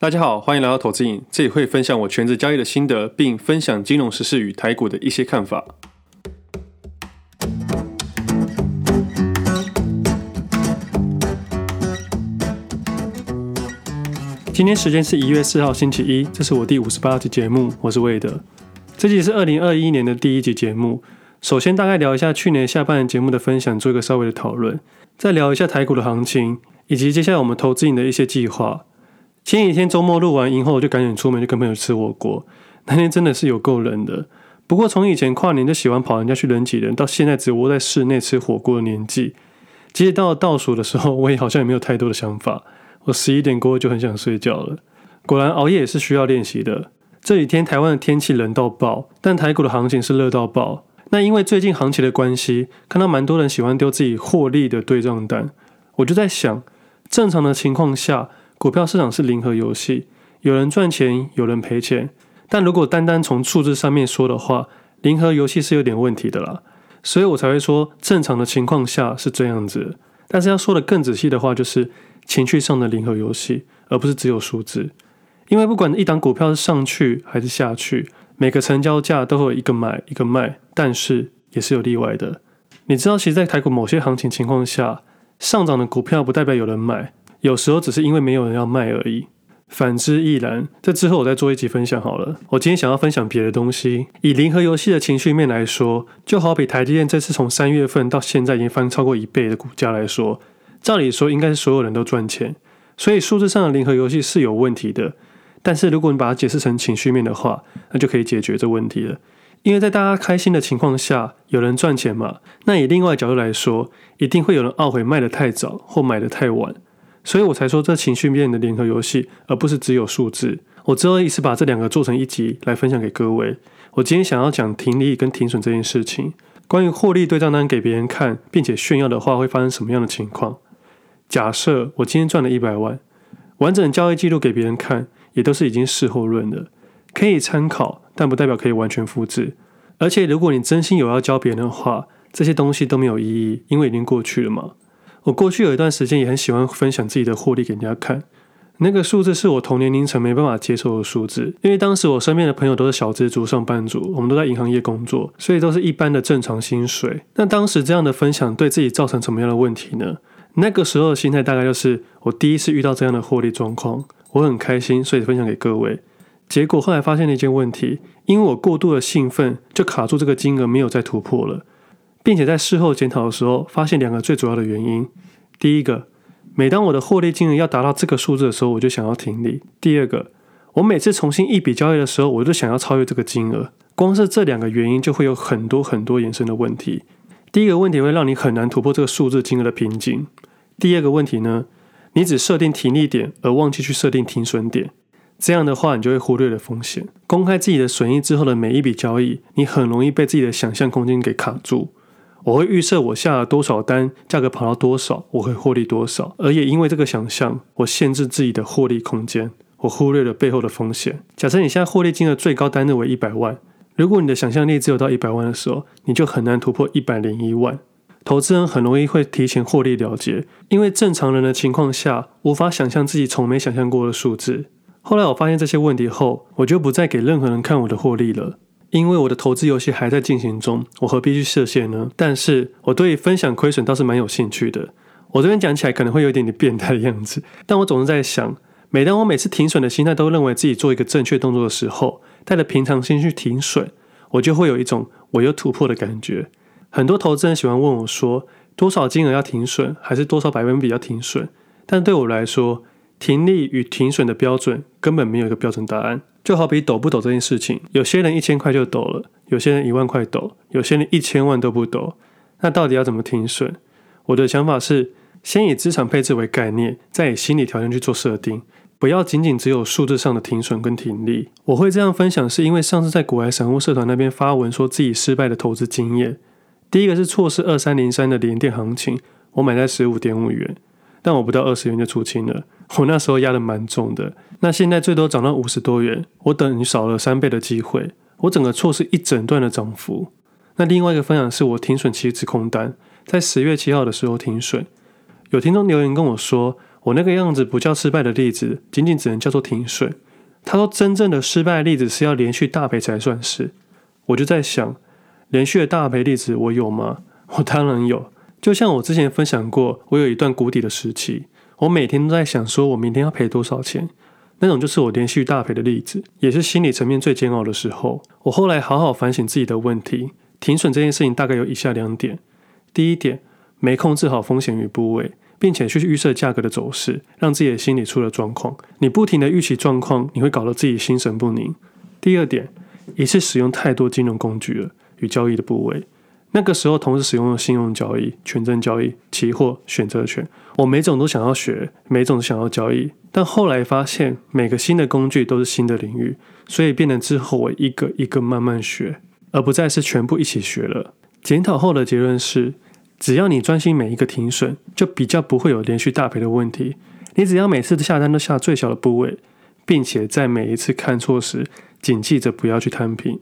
大家好，欢迎来到投资瘾，这里会分享我全职交易的心得，并分享金融时事与台股的一些看法。今天时间是一月四号星期一，这是我第五十八集节目，我是魏德。这集是二零二一年的第一集节目。首先大概聊一下去年下半年节目的分享，做一个稍微的讨论，再聊一下台股的行情，以及接下来我们投资瘾的一些计划。前几天周末录完音后，就赶紧出门去跟朋友吃火锅。那天真的是有够冷的。不过从以前跨年就喜欢跑人家去人挤人，到现在只窝在室内吃火锅的年纪，即使到了倒数的时候，我也好像也没有太多的想法。我十一点过就很想睡觉了。果然熬夜也是需要练习的。这几天台湾的天气冷到爆，但台股的行情是热到爆。那因为最近行情的关系，看到蛮多人喜欢丢自己获利的对账单，我就在想，正常的情况下。股票市场是零和游戏，有人赚钱，有人赔钱。但如果单单从数字上面说的话，零和游戏是有点问题的啦。所以我才会说，正常的情况下是这样子。但是要说的更仔细的话，就是情绪上的零和游戏，而不是只有数字。因为不管一档股票是上去还是下去，每个成交价都会有一个买一个卖，但是也是有例外的。你知道，其实，在台股某些行情情况下，上涨的股票不代表有人买。有时候只是因为没有人要卖而已，反之亦然。这之后我再做一集分享好了。我今天想要分享别的东西。以零和游戏的情绪面来说，就好比台积电这次从三月份到现在已经翻超过一倍的股价来说，照理说应该是所有人都赚钱，所以数字上的零和游戏是有问题的。但是如果你把它解释成情绪面的话，那就可以解决这问题了。因为在大家开心的情况下，有人赚钱嘛。那以另外角度来说，一定会有人懊悔卖得太早或买得太晚。所以我才说这情绪面的联合游戏，而不是只有数字。我之后一次把这两个做成一集来分享给各位。我今天想要讲停利跟停损这件事情。关于获利对账单给别人看，并且炫耀的话，会发生什么样的情况？假设我今天赚了一百万，完整交易记录给别人看，也都是已经事后论的，可以参考，但不代表可以完全复制。而且如果你真心有要教别人的话，这些东西都没有意义，因为已经过去了嘛。我过去有一段时间也很喜欢分享自己的获利给人家看，那个数字是我同年龄层没办法接受的数字，因为当时我身边的朋友都是小资族、上班族，我们都在银行业工作，所以都是一般的正常薪水。那当时这样的分享对自己造成什么样的问题呢？那个时候的心态大概就是我第一次遇到这样的获利状况，我很开心，所以分享给各位。结果后来发现了一件问题，因为我过度的兴奋，就卡住这个金额没有再突破了。并且在事后检讨的时候，发现两个最主要的原因：第一个，每当我的获利金额要达到这个数字的时候，我就想要停利；第二个，我每次重新一笔交易的时候，我就想要超越这个金额。光是这两个原因，就会有很多很多衍生的问题。第一个问题会让你很难突破这个数字金额的瓶颈；第二个问题呢，你只设定停利点，而忘记去设定停损点，这样的话，你就会忽略了风险。公开自己的损益之后的每一笔交易，你很容易被自己的想象空间给卡住。我会预设我下了多少单，价格跑到多少，我会获利多少。而也因为这个想象，我限制自己的获利空间，我忽略了背后的风险。假设你现在获利金额最高单日为一百万，如果你的想象力只有到一百万的时候，你就很难突破一百零一万。投资人很容易会提前获利了结，因为正常人的情况下无法想象自己从没想象过的数字。后来我发现这些问题后，我就不再给任何人看我的获利了。因为我的投资游戏还在进行中，我何必去设限呢？但是我对分享亏损倒是蛮有兴趣的。我这边讲起来可能会有一点点变态的样子，但我总是在想，每当我每次停损的心态都认为自己做一个正确动作的时候，带着平常心去停损，我就会有一种我有突破的感觉。很多投资人喜欢问我说，多少金额要停损，还是多少百分比要停损？但对我来说，停利与停损的标准根本没有一个标准答案。就好比抖不抖这件事情，有些人一千块就抖了，有些人一万块抖，有些人一千万都不抖。那到底要怎么停损？我的想法是，先以资产配置为概念，再以心理条件去做设定，不要仅仅只有数字上的停损跟停利。我会这样分享，是因为上次在股癌散户社团那边发文说自己失败的投资经验。第一个是错失二三零三的联电行情，我买在十五点五元。但我不到二十元就出清了，我那时候压得蛮重的。那现在最多涨到五十多元，我等于少了三倍的机会，我整个错失一整段的涨幅。那另外一个分享是我停损期指空单，在十月七号的时候停损。有听众留言跟我说，我那个样子不叫失败的例子，仅仅只能叫做停损。他说真正的失败例子是要连续大赔才算是。我就在想，连续的大赔例子我有吗？我当然有。就像我之前分享过，我有一段谷底的时期，我每天都在想，说我明天要赔多少钱。那种就是我连续大赔的例子，也是心理层面最煎熬的时候。我后来好好反省自己的问题，停损这件事情大概有以下两点：第一点，没控制好风险与部位，并且去预设价格的走势，让自己的心理出了状况。你不停的预期状况，你会搞得自己心神不宁。第二点，一次使用太多金融工具了与交易的部位。那个时候同时使用了信用交易、权证交易、期货、选择权，我每种都想要学，每种都想要交易。但后来发现每个新的工具都是新的领域，所以变得之后我一个一个慢慢学，而不再是全部一起学了。检讨后的结论是，只要你专心每一个停损，就比较不会有连续大赔的问题。你只要每次下单都下最小的部位，并且在每一次看错时，谨记着不要去摊平，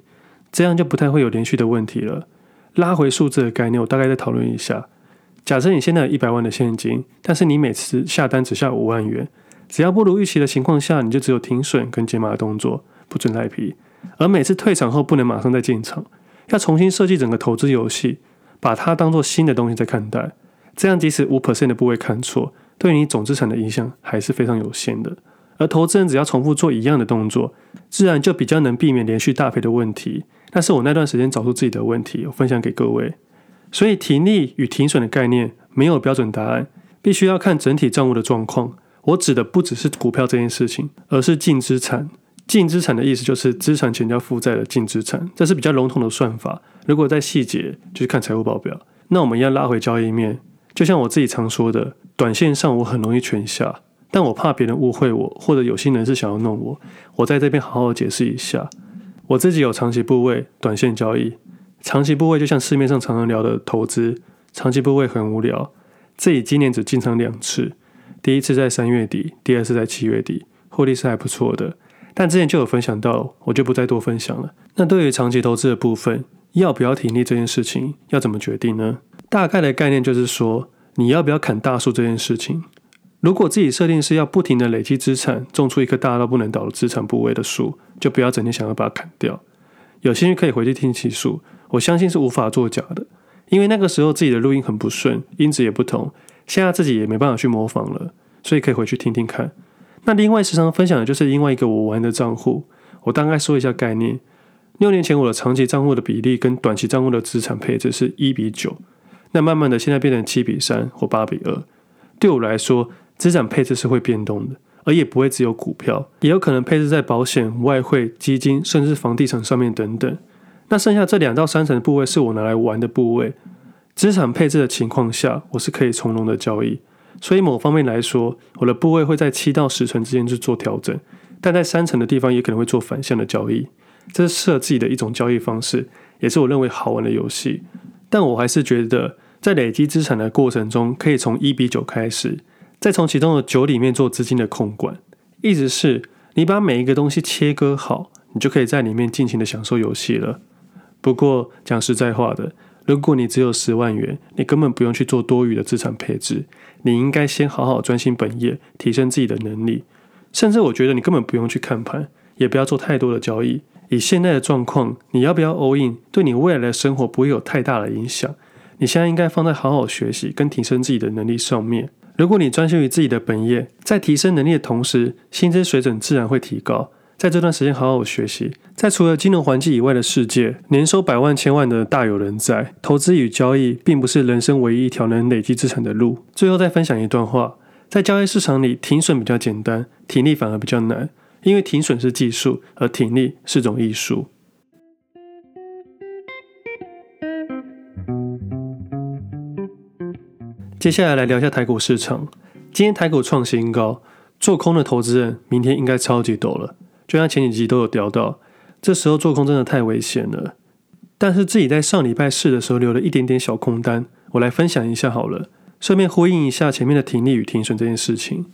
这样就不太会有连续的问题了。拉回数字的概念，我大概再讨论一下。假设你现在有一百万的现金，但是你每次下单只下五万元，只要不如预期的情况下，你就只有停损跟减码的动作，不准赖皮。而每次退场后不能马上再进场，要重新设计整个投资游戏，把它当做新的东西在看待。这样即使五 percent 的部位看错，对你总资产的影响还是非常有限的。而投资人只要重复做一样的动作，自然就比较能避免连续大赔的问题。但是我那段时间找出自己的问题，我分享给各位。所以停利与停损的概念没有标准答案，必须要看整体账务的状况。我指的不只是股票这件事情，而是净资产。净资产的意思就是资产减掉负债的净资产，这是比较笼统的算法。如果在细节，就是看财务报表。那我们要拉回交易面，就像我自己常说的，短线上我很容易全下，但我怕别人误会我，或者有心人是想要弄我。我在这边好好解释一下。我自己有长期部位，短线交易。长期部位就像市面上常常聊的投资，长期部位很无聊。自己今年只进场两次，第一次在三月底，第二次在七月底，获利是还不错的。但之前就有分享到，我就不再多分享了。那对于长期投资的部分，要不要停利这件事情，要怎么决定呢？大概的概念就是说，你要不要砍大树这件事情。如果自己设定是要不停的累积资产，种出一棵大到不能倒的资产部位的树，就不要整天想要把它砍掉。有兴趣可以回去听期数，我相信是无法作假的，因为那个时候自己的录音很不顺，音质也不同，现在自己也没办法去模仿了，所以可以回去听听看。那另外时常分享的就是另外一个我玩的账户，我大概说一下概念。六年前我的长期账户的比例跟短期账户的资产配置是一比九，那慢慢的现在变成七比三或八比二，对我来说。资产配置是会变动的，而也不会只有股票，也有可能配置在保险、外汇、基金，甚至房地产上面等等。那剩下这两到三成的部位是我拿来玩的部位。资产配置的情况下，我是可以从容的交易。所以某方面来说，我的部位会在七到十成之间去做调整，但在三成的地方也可能会做反向的交易。这是适合自己的一种交易方式，也是我认为好玩的游戏。但我还是觉得，在累积资产的过程中，可以从一比九开始。再从其中的九里面做资金的控管，意思是你把每一个东西切割好，你就可以在里面尽情的享受游戏了。不过讲实在话的，如果你只有十万元，你根本不用去做多余的资产配置，你应该先好好专心本业，提升自己的能力。甚至我觉得你根本不用去看盘，也不要做太多的交易。以现在的状况，你要不要 all in，对你未来的生活不会有太大的影响。你现在应该放在好好学习跟提升自己的能力上面。如果你专心于自己的本业，在提升能力的同时，薪资水准自然会提高。在这段时间好好学习，在除了金融环境以外的世界，年收百万千万的大有人在。投资与交易并不是人生唯一一条能累积资产的路。最后再分享一段话：在交易市场里，停损比较简单，停利反而比较难，因为停损是技术，而停利是种艺术。接下来来聊一下台股市场。今天台股创新高，做空的投资人明天应该超级抖了。就像前几集都有聊到，这时候做空真的太危险了。但是自己在上礼拜四的时候留了一点点小空单，我来分享一下好了，顺便呼应一下前面的停利与停损这件事情。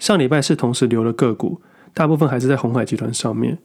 上礼拜四同时留了个股，大部分还是在红海集团上面。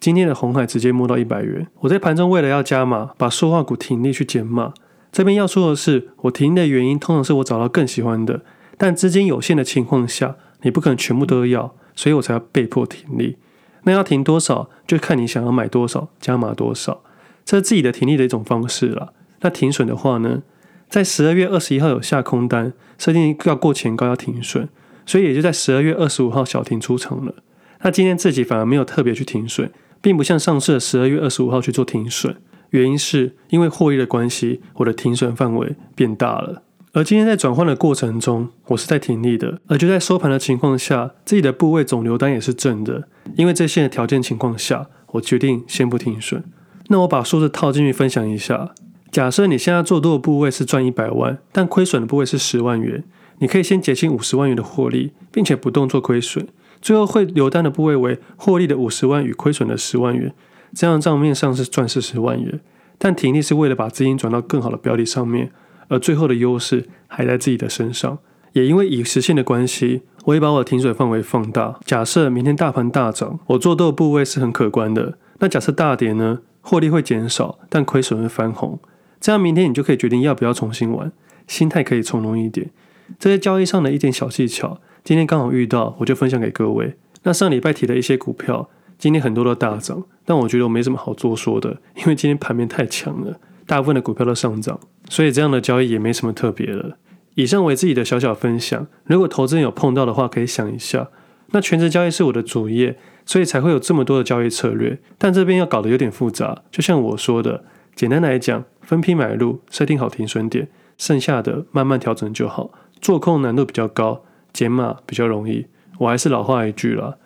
今天的红海直接摸到一百元，我在盘中为了要加码，把塑化股停利去减码。这边要说的是，我停的原因通常是我找到更喜欢的，但资金有限的情况下，你不可能全部都要，所以我才要被迫停利。那要停多少，就看你想要买多少，加码多少，这是自己的停利的一种方式了。那停损的话呢，在十二月二十一号有下空单，设定要过前高要停损，所以也就在十二月二十五号小停出场了。那今天自己反而没有特别去停损，并不像上次十二月二十五号去做停损，原因是因为获利的关系，我的停损范围变大了。而今天在转换的过程中，我是在停利的，而就在收盘的情况下，自己的部位总留单也是正的。因为这些的条件情况下，我决定先不停损。那我把数字套进去分享一下。假设你现在做多的部位是赚一百万，但亏损的部位是十万元，你可以先结清五十万元的获利，并且不动做亏损。最后会留单的部位为获利的五十万与亏损的十万元，这样账面上是赚四十万元。但停利是为了把资金转到更好的标的上面。而最后的优势还在自己的身上，也因为已实现的关系，我也把我的停损范围放大。假设明天大盘大涨，我做多的部位是很可观的。那假设大跌呢？获利会减少，但亏损会翻红。这样明天你就可以决定要不要重新玩，心态可以从容一点。这些交易上的一点小技巧，今天刚好遇到，我就分享给各位。那上礼拜提的一些股票，今天很多都大涨，但我觉得我没什么好做说的，因为今天盘面太强了。大部分的股票都上涨，所以这样的交易也没什么特别的。以上为自己的小小分享，如果投资人有碰到的话，可以想一下。那全职交易是我的主业，所以才会有这么多的交易策略。但这边要搞得有点复杂，就像我说的，简单来讲，分批买入，设定好停损点，剩下的慢慢调整就好。做空难度比较高，减码比较容易。我还是老话一句啦，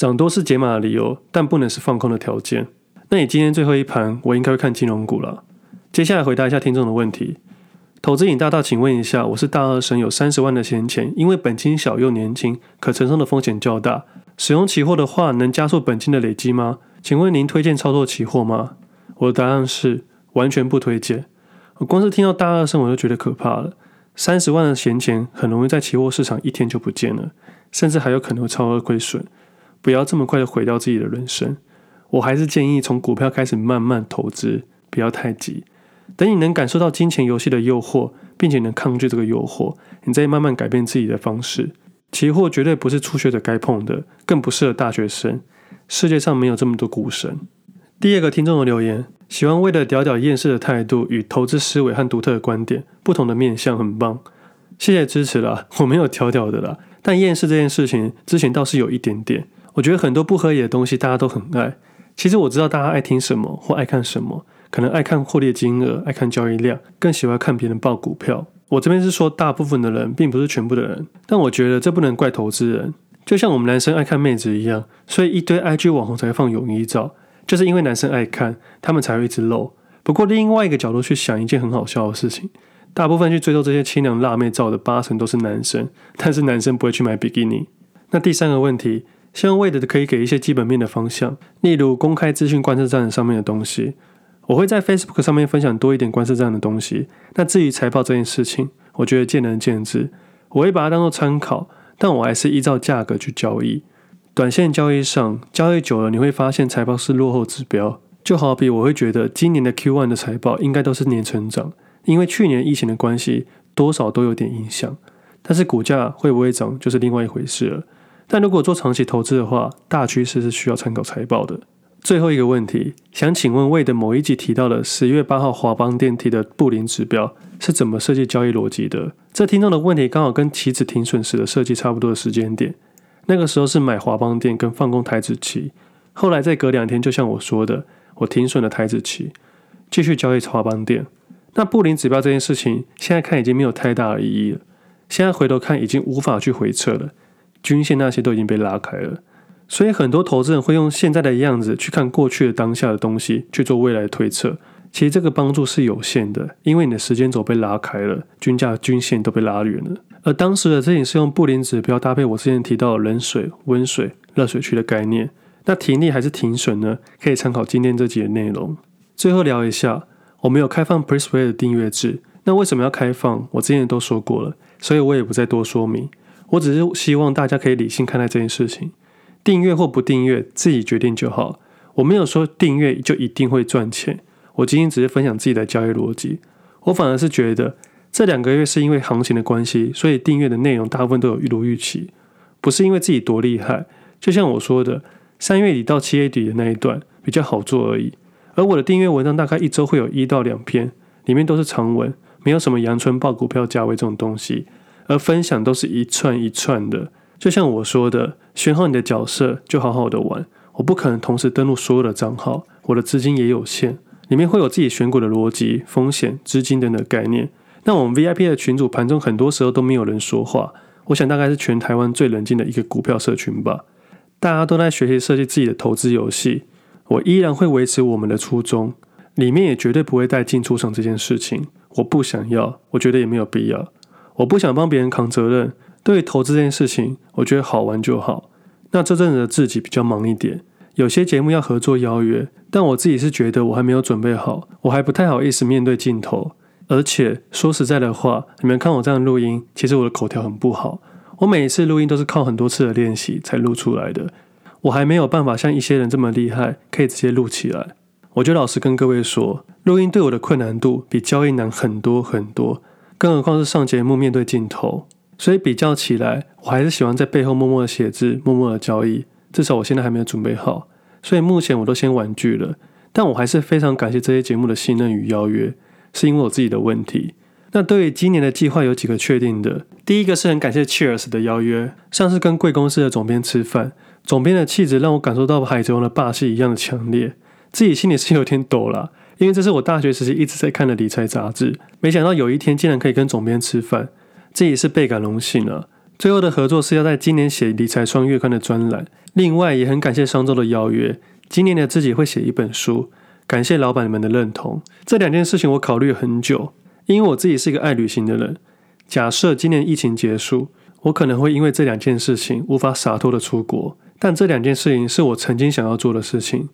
涨多是解码的理由，但不能是放空的条件。那你今天最后一盘，我应该会看金融股了。接下来回答一下听众的问题。投资引大大，请问一下，我是大二生，有三十万的闲钱，因为本金小又年轻，可承受的风险较大。使用期货的话，能加速本金的累积吗？请问您推荐操作期货吗？我的答案是完全不推荐。我光是听到大二生，我就觉得可怕了。三十万的闲钱很容易在期货市场一天就不见了，甚至还有可能超额亏损。不要这么快的毁掉自己的人生。我还是建议从股票开始慢慢投资，不要太急。等你能感受到金钱游戏的诱惑，并且能抗拒这个诱惑，你再慢慢改变自己的方式。期货绝对不是初学者该碰的，更不适合大学生。世界上没有这么多股神。第二个听众的留言，喜欢为了屌屌厌世的态度与投资思维和独特的观点，不同的面向很棒。谢谢支持啦，我没有屌屌的啦，但厌世这件事情之前倒是有一点点。我觉得很多不合理的东西大家都很爱。其实我知道大家爱听什么或爱看什么。可能爱看获利金额，爱看交易量，更喜欢看别人报股票。我这边是说大部分的人，并不是全部的人。但我觉得这不能怪投资人，就像我们男生爱看妹子一样，所以一堆 IG 网红才会放泳衣照，就是因为男生爱看，他们才会一直露。不过另外一个角度去想，一件很好笑的事情，大部分去追踪这些清凉辣妹照的八成都是男生，但是男生不会去买比基尼。那第三个问题，希望为的可以给一些基本面的方向，例如公开资讯观测站上面的东西。我会在 Facebook 上面分享多一点观测站的东西。那至于财报这件事情，我觉得见仁见智。我会把它当做参考，但我还是依照价格去交易。短线交易上，交易久了你会发现财报是落后指标。就好比我会觉得今年的 Q1 的财报应该都是年成长，因为去年疫情的关系，多少都有点影响。但是股价会不会涨，就是另外一回事了。但如果做长期投资的话，大趋势是需要参考财报的。最后一个问题，想请问魏的某一集提到的十月八号华邦电提的布林指标是怎么设计交易逻辑的？这听众的问题刚好跟期指停损时的设计差不多的时间点。那个时候是买华邦电跟放空台子期，后来再隔两天，就像我说的，我停损了台子期，继续交易华邦电。那布林指标这件事情，现在看已经没有太大的意义了。现在回头看，已经无法去回撤了，均线那些都已经被拉开了。所以很多投资人会用现在的样子去看过去的当下的东西去做未来的推测，其实这个帮助是有限的，因为你的时间轴被拉开了，均价均线都被拉远了。而当时的这里是用布林指标搭配我之前提到的冷水、温水、热水区的概念，那停利还是停损呢？可以参考今天这集的内容。最后聊一下，我们有开放 Pressplay 的订阅制，那为什么要开放？我之前都说过了，所以我也不再多说明。我只是希望大家可以理性看待这件事情。订阅或不订阅，自己决定就好。我没有说订阅就一定会赚钱。我今天只是分享自己的交易逻辑。我反而是觉得，这两个月是因为行情的关系，所以订阅的内容大部分都有预如预期，不是因为自己多厉害。就像我说的，三月底到七月底的那一段比较好做而已。而我的订阅文章大概一周会有一到两篇，里面都是长文，没有什么阳春报股票价位这种东西，而分享都是一串一串的。就像我说的，选好你的角色，就好好的玩。我不可能同时登录所有的账号，我的资金也有限，里面会有自己选股的逻辑、风险、资金等等概念。那我们 VIP 的群组盘中很多时候都没有人说话，我想大概是全台湾最冷静的一个股票社群吧。大家都在学习设计自己的投资游戏，我依然会维持我们的初衷，里面也绝对不会带进出场这件事情。我不想要，我觉得也没有必要。我不想帮别人扛责任。对于投资这件事情，我觉得好玩就好。那这阵子的自己比较忙一点，有些节目要合作邀约，但我自己是觉得我还没有准备好，我还不太好意思面对镜头。而且说实在的话，你们看我这样录音，其实我的口条很不好。我每一次录音都是靠很多次的练习才录出来的。我还没有办法像一些人这么厉害，可以直接录起来。我就老实跟各位说，录音对我的困难度比交易难很多很多，更何况是上节目面对镜头。所以比较起来，我还是喜欢在背后默默的写字，默默的交易。至少我现在还没有准备好，所以目前我都先婉拒了。但我还是非常感谢这些节目的信任与邀约。是因为我自己的问题。那对于今年的计划有几个确定的。第一个是很感谢 Cheers 的邀约，像是跟贵公司的总编吃饭，总编的气质让我感受到海贼王的霸气一样的强烈，自己心里是有点抖啦，因为这是我大学时期一直在看的理财杂志，没想到有一天竟然可以跟总编吃饭，这也是倍感荣幸啊。最后的合作是要在今年写理财双月刊的专栏，另外也很感谢商周的邀约，今年的自己会写一本书。感谢老板们的认同，这两件事情我考虑很久，因为我自己是一个爱旅行的人。假设今年疫情结束，我可能会因为这两件事情无法洒脱的出国，但这两件事情是我曾经想要做的事情。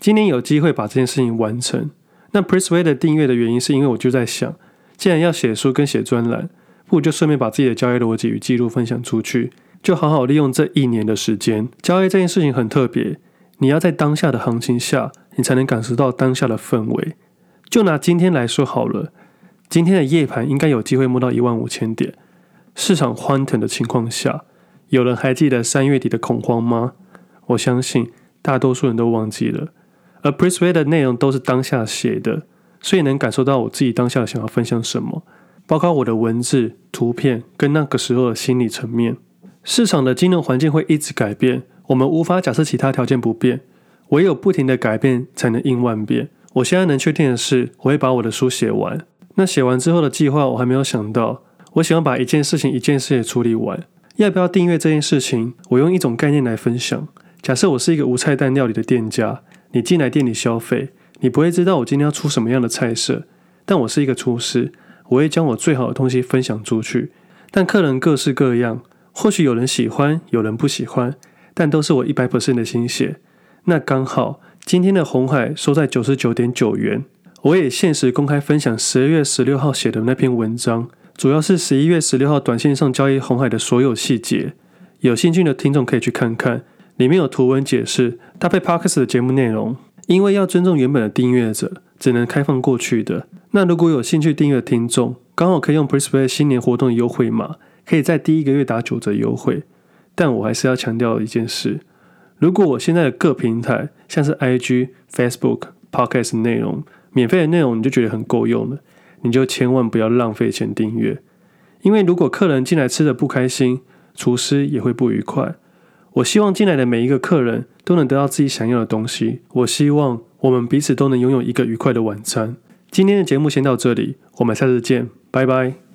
今年有机会把这件事情完成。那 Persuade 订阅的原因是因为我就在想，既然要写书跟写专栏，不如就顺便把自己的交易逻辑与记录分享出去，就好好利用这一年的时间。交易这件事情很特别，你要在当下的行情下。你才能感受到当下的氛围。就拿今天来说好了，今天的夜盘应该有机会摸到一万五千点。市场欢腾的情况下，有人还记得三月底的恐慌吗？我相信大多数人都忘记了。而 Persuade 的内容都是当下写的，所以能感受到我自己当下想要分享什么，包括我的文字、图片跟那个时候的心理层面。市场的金融环境会一直改变，我们无法假设其他条件不变。唯有不停的改变，才能应万变。我现在能确定的是，我会把我的书写完。那写完之后的计划，我还没有想到。我喜欢把一件事情一件事情处理完。要不要订阅这件事情？我用一种概念来分享。假设我是一个无菜单料理的店家，你进来店里消费，你不会知道我今天要出什么样的菜色。但我是一个厨师，我会将我最好的东西分享出去。但客人各式各样，或许有人喜欢，有人不喜欢，但都是我一百 percent 的心血。那刚好，今天的红海收在九十九点九元。我也限时公开分享十二月十六号写的那篇文章，主要是十一月十六号短线上交易红海的所有细节。有兴趣的听众可以去看看，里面有图文解释，搭配 Podcast 的节目内容。因为要尊重原本的订阅者，只能开放过去的。那如果有兴趣订阅的听众，刚好可以用 Persuade 新年活动的优惠码，可以在第一个月打九折优惠。但我还是要强调一件事。如果我现在的各平台像是 IG、Facebook、Podcast 内容免费的内容你就觉得很够用了，你就千万不要浪费钱订阅，因为如果客人进来吃的不开心，厨师也会不愉快。我希望进来的每一个客人都能得到自己想要的东西。我希望我们彼此都能拥有一个愉快的晚餐。今天的节目先到这里，我们下次见，拜拜。